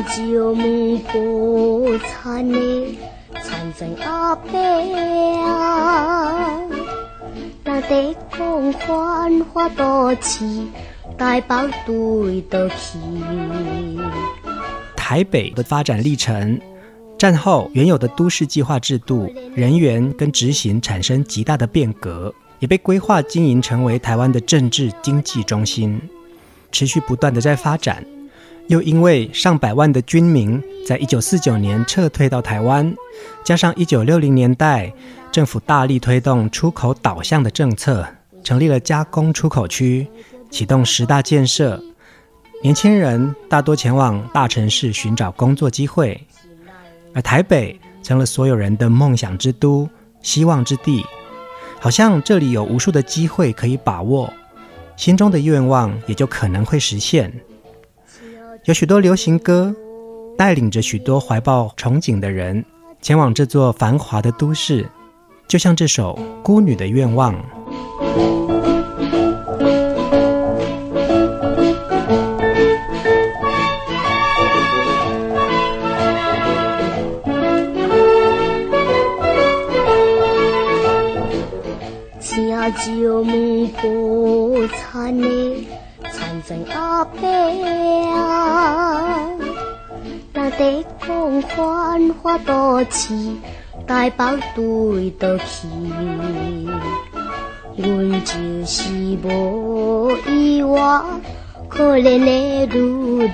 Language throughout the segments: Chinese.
旧门不残的残阵阿伯啊，那得讲繁华都市，台北对得起。台北的发展历程，战后原有的都市计划制度、人员跟执行产生极大的变革，也被规划经营成为台湾的政治经济中心，持续不断的在发展。又因为上百万的军民在一九四九年撤退到台湾，加上一九六零年代政府大力推动出口导向的政策，成立了加工出口区，启动十大建设，年轻人大多前往大城市寻找工作机会，而台北成了所有人的梦想之都、希望之地，好像这里有无数的机会可以把握，心中的愿望也就可能会实现。有许多流行歌，带领着许多怀抱憧憬的人前往这座繁华的都市，就像这首《孤女的愿望》。阿伯啊，那得讲繁华都市，台北对得起。阮就是无意外，可怜的女儿，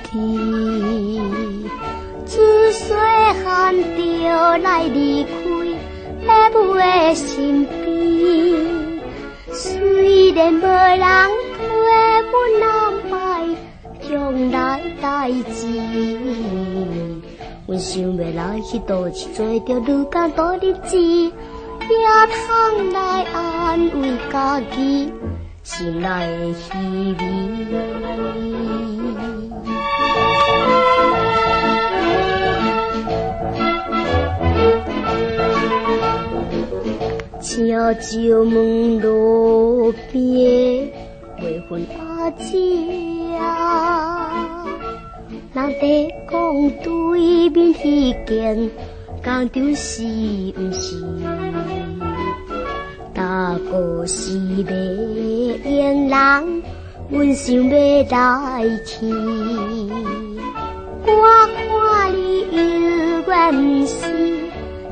自细汉就来离开父母的身边，虽然无人陪阮南摆。将来代志，阮想要来去倒去做着愈艰苦日子，也通来安慰家己心内的虚伪。请旧门路边未婚阿姊。那得讲对面迄间工厂是毋是？大哥是卖烟人，阮想要来去。我看你犹原是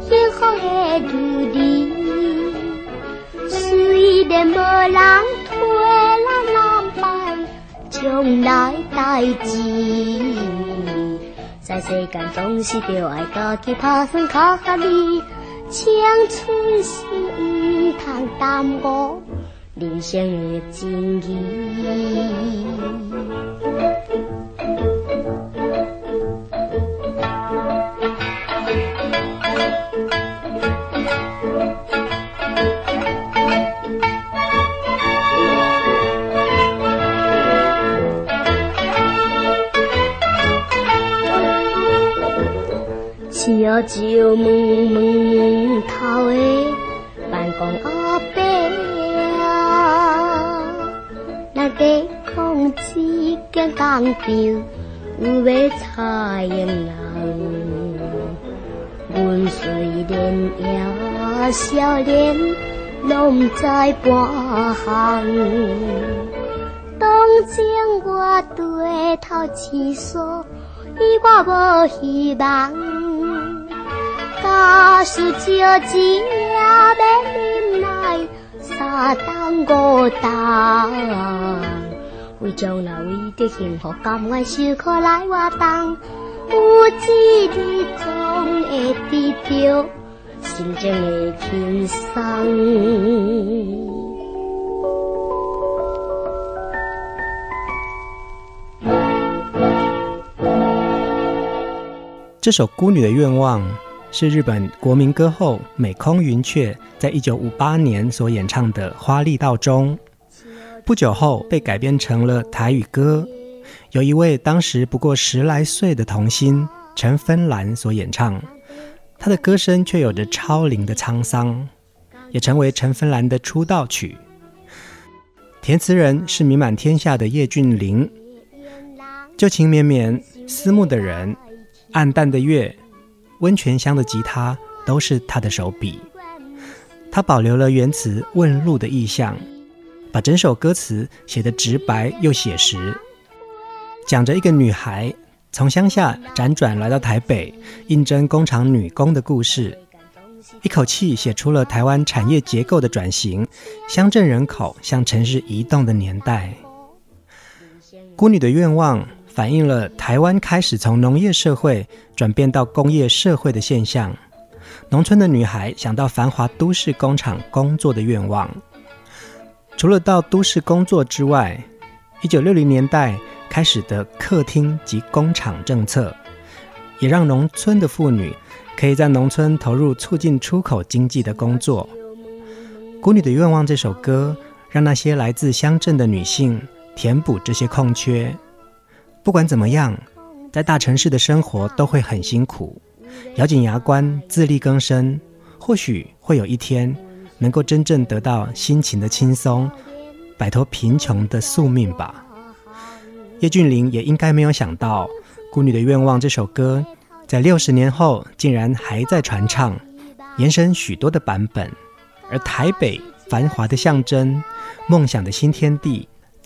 幸福的女儿，虽然无人推将来代志，在世间总是着爱家己打算较合理。青春是毋通耽误人生的真义。旧门门头的办公阿伯啊，那得空一间工厂有要裁员人，阮虽然也少年，拢知半行。当前我对头厕所，伊我无希望。Có sự chờ chờ bé đêm nay xa tan vô tà, vui trong lòng ý thức. 是日本国民歌后美空云雀在一九五八年所演唱的《花丽道中》，不久后被改编成了台语歌，由一位当时不过十来岁的童星陈芬兰所演唱。她的歌声却有着超龄的沧桑，也成为陈芬兰的出道曲。填词人是名满天下的叶俊麟，旧情绵绵，思慕的人。暗淡的月，温泉乡的吉他，都是他的手笔。他保留了原词问路的意象，把整首歌词写得直白又写实，讲着一个女孩从乡下辗转来到台北应征工厂女工的故事，一口气写出了台湾产业结构的转型，乡镇人口向城市移动的年代。孤女的愿望。反映了台湾开始从农业社会转变到工业社会的现象，农村的女孩想到繁华都市工厂工作的愿望。除了到都市工作之外，一九六零年代开始的客厅及工厂政策，也让农村的妇女可以在农村投入促进出口经济的工作。《孤女的愿望》这首歌，让那些来自乡镇的女性填补这些空缺。不管怎么样，在大城市的生活都会很辛苦，咬紧牙关自力更生，或许会有一天能够真正得到心情的轻松，摆脱贫穷的宿命吧。叶俊麟也应该没有想到，《孤女的愿望》这首歌在六十年后竟然还在传唱，延伸许多的版本，而台北繁华的象征，梦想的新天地。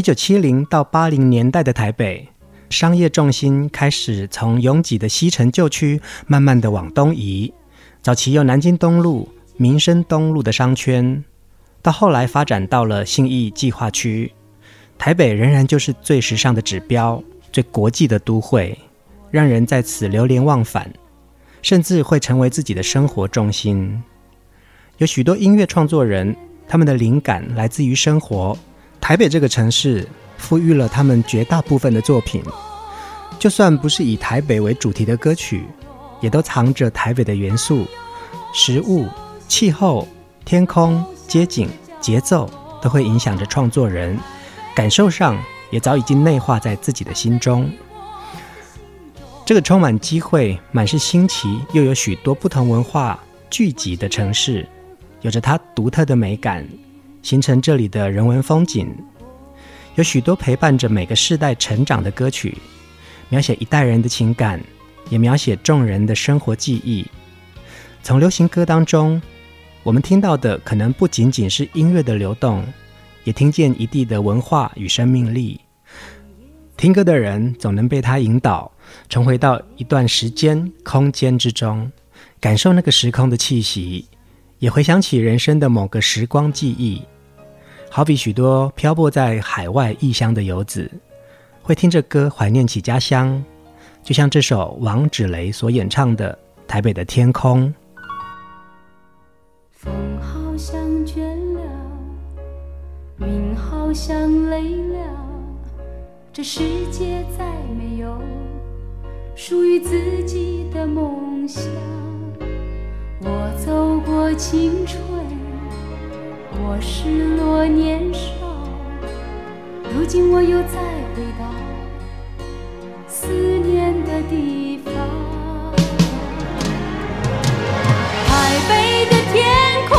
一九七零到八零年代的台北，商业重心开始从拥挤的西城旧区慢慢的往东移。早期有南京东路、民生东路的商圈，到后来发展到了信义计划区。台北仍然就是最时尚的指标、最国际的都会，让人在此流连忘返，甚至会成为自己的生活重心。有许多音乐创作人，他们的灵感来自于生活。台北这个城市赋予了他们绝大部分的作品，就算不是以台北为主题的歌曲，也都藏着台北的元素，食物、气候、天空、街景、节奏，都会影响着创作人，感受上也早已经内化在自己的心中。这个充满机会、满是新奇，又有许多不同文化聚集的城市，有着它独特的美感。形成这里的人文风景，有许多陪伴着每个世代成长的歌曲，描写一代人的情感，也描写众人的生活记忆。从流行歌当中，我们听到的可能不仅仅是音乐的流动，也听见一地的文化与生命力。听歌的人总能被它引导，重回到一段时间、空间之中，感受那个时空的气息。也回想起人生的某个时光记忆，好比许多漂泊在海外异乡的游子，会听着歌怀念起家乡，就像这首王芷蕾所演唱的《台北的天空》。风好像倦了，云好像累了，这世界再没有属于自己的梦想。我走过青春，我失落年少，如今我又再回到思念的地方。台北的天空，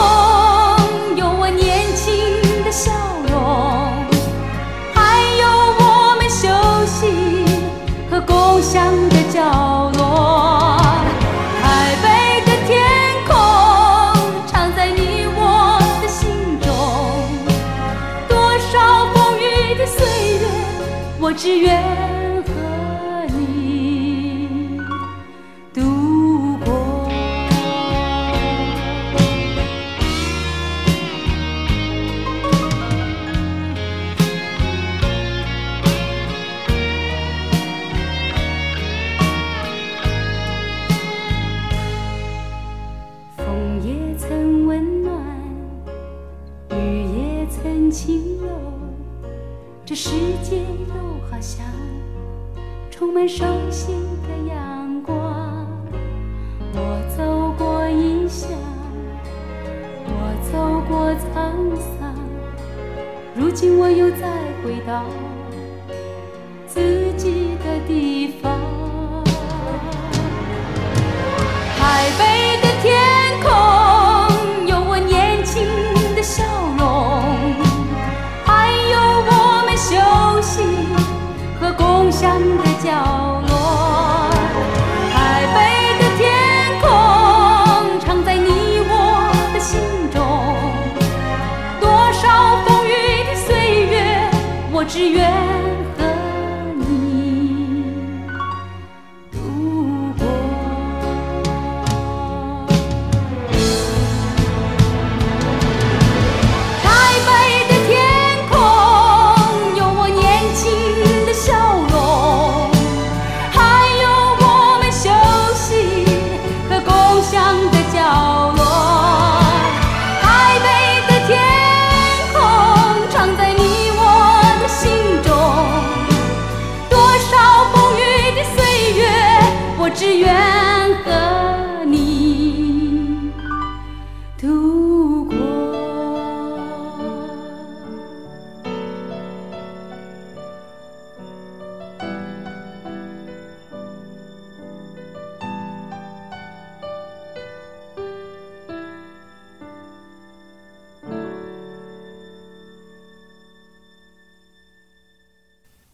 我只愿如今我又再回到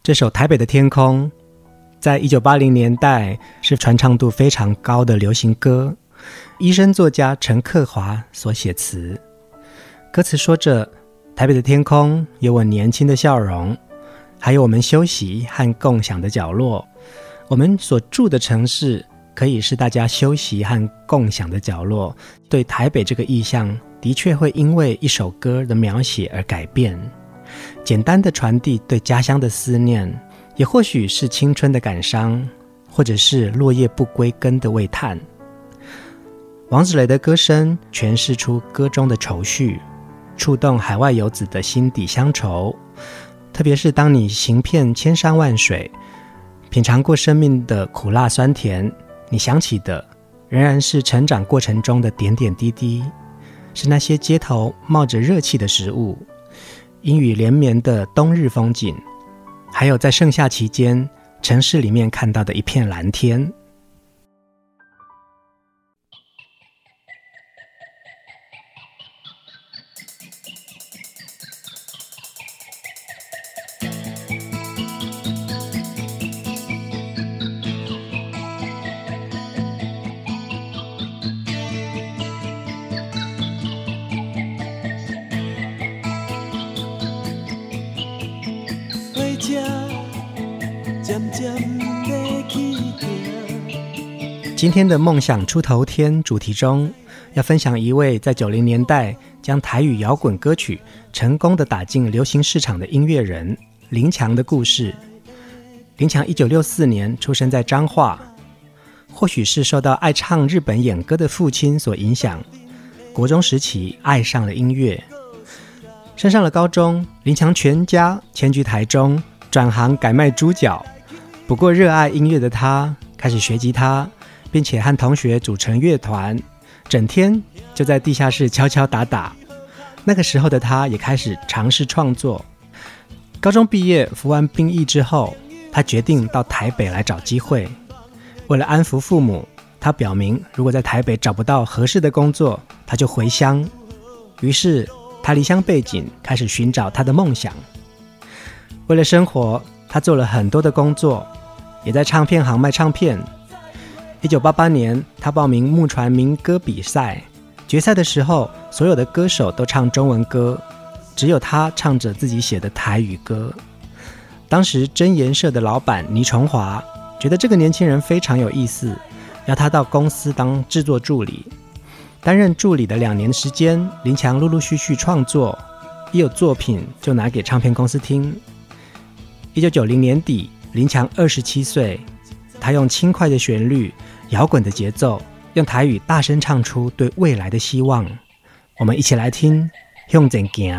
这首《台北的天空》在一九八零年代是传唱度非常高的流行歌，医生作家陈克华所写词。歌词说着：“台北的天空有我年轻的笑容，还有我们休息和共享的角落。我们所住的城市可以是大家休息和共享的角落。对台北这个意象，的确会因为一首歌的描写而改变。”简单的传递对家乡的思念，也或许是青春的感伤，或者是落叶不归根的喟叹。王子雷的歌声诠释出歌中的愁绪，触动海外游子的心底乡愁。特别是当你行遍千山万水，品尝过生命的苦辣酸甜，你想起的仍然是成长过程中的点点滴滴，是那些街头冒着热气的食物。阴雨连绵的冬日风景，还有在盛夏期间城市里面看到的一片蓝天。今天的梦想出头天主题中，要分享一位在九零年代将台语摇滚歌曲成功的打进流行市场的音乐人林强的故事。林强一九六四年出生在彰化，或许是受到爱唱日本演歌的父亲所影响，国中时期爱上了音乐。升上了高中，林强全家迁居台中，转行改卖猪脚。不过，热爱音乐的他开始学吉他，并且和同学组成乐团，整天就在地下室敲敲打打。那个时候的他也开始尝试创作。高中毕业，服完兵役之后，他决定到台北来找机会。为了安抚父母，他表明如果在台北找不到合适的工作，他就回乡。于是，他离乡背井，开始寻找他的梦想。为了生活，他做了很多的工作。也在唱片行卖唱片。一九八八年，他报名木船民歌比赛，决赛的时候，所有的歌手都唱中文歌，只有他唱着自己写的台语歌。当时真言社的老板倪崇华觉得这个年轻人非常有意思，要他到公司当制作助理。担任助理的两年时间，林强陆陆续续创作，一有作品就拿给唱片公司听。一九九零年底，林强二十七岁，他用轻快的旋律、摇滚的节奏，用台语大声唱出对未来的希望。我们一起来听《向前行》。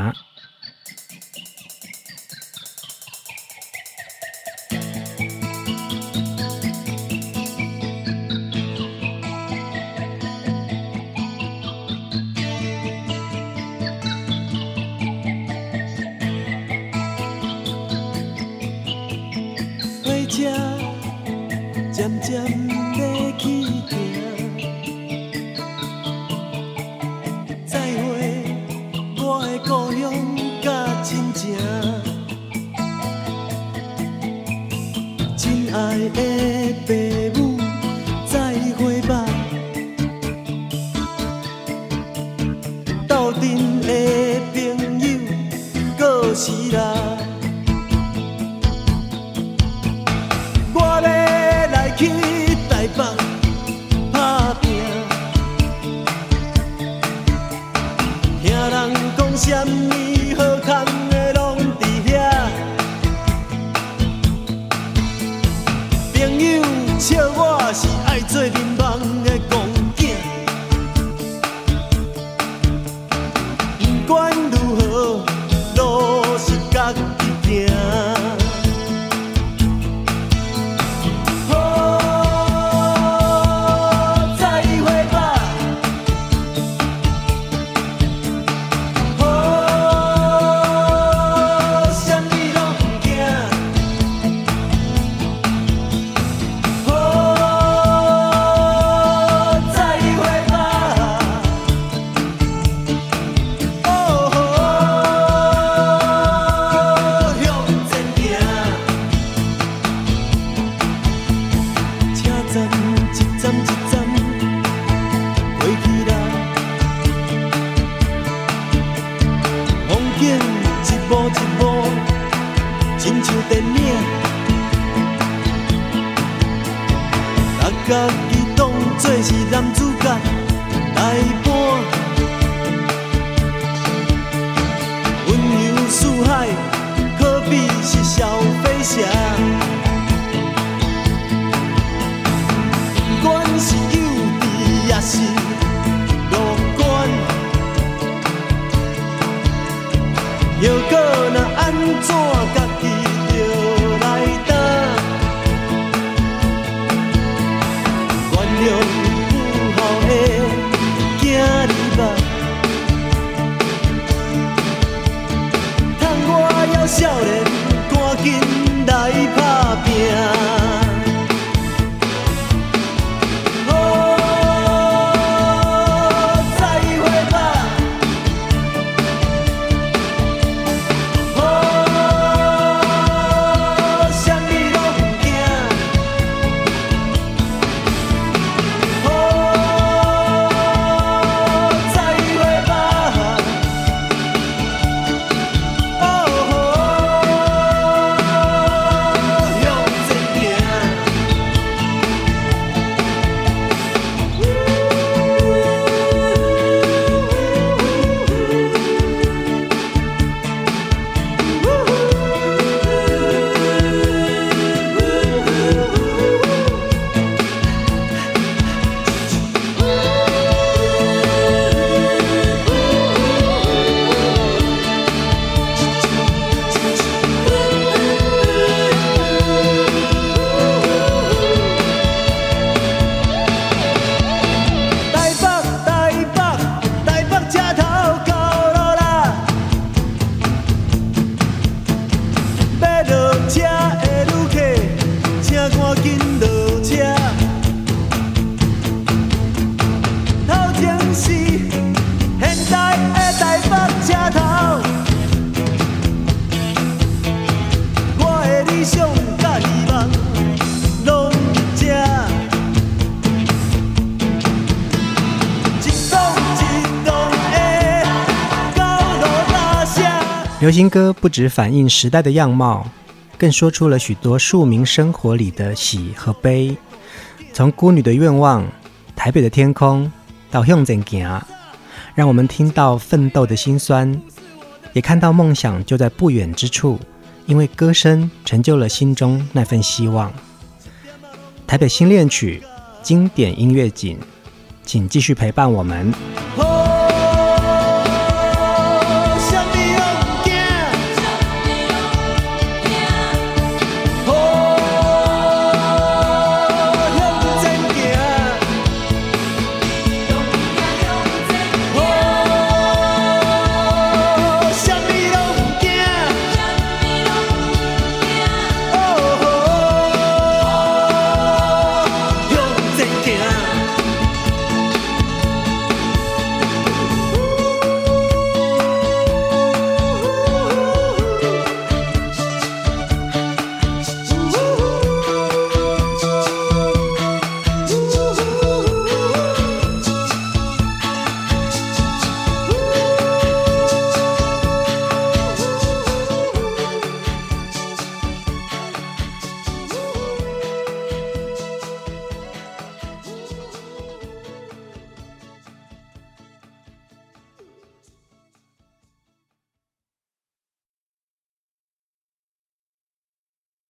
一幕一幕，亲像电影。大家己当作是男主角来播，温柔似海，可比是小飞侠。流行歌不只反映时代的样貌，更说出了许多庶民生活里的喜和悲。从孤女的愿望、台北的天空到向前行，让我们听到奋斗的辛酸，也看到梦想就在不远之处。因为歌声成就了心中那份希望。台北新恋曲经典音乐景，请继续陪伴我们。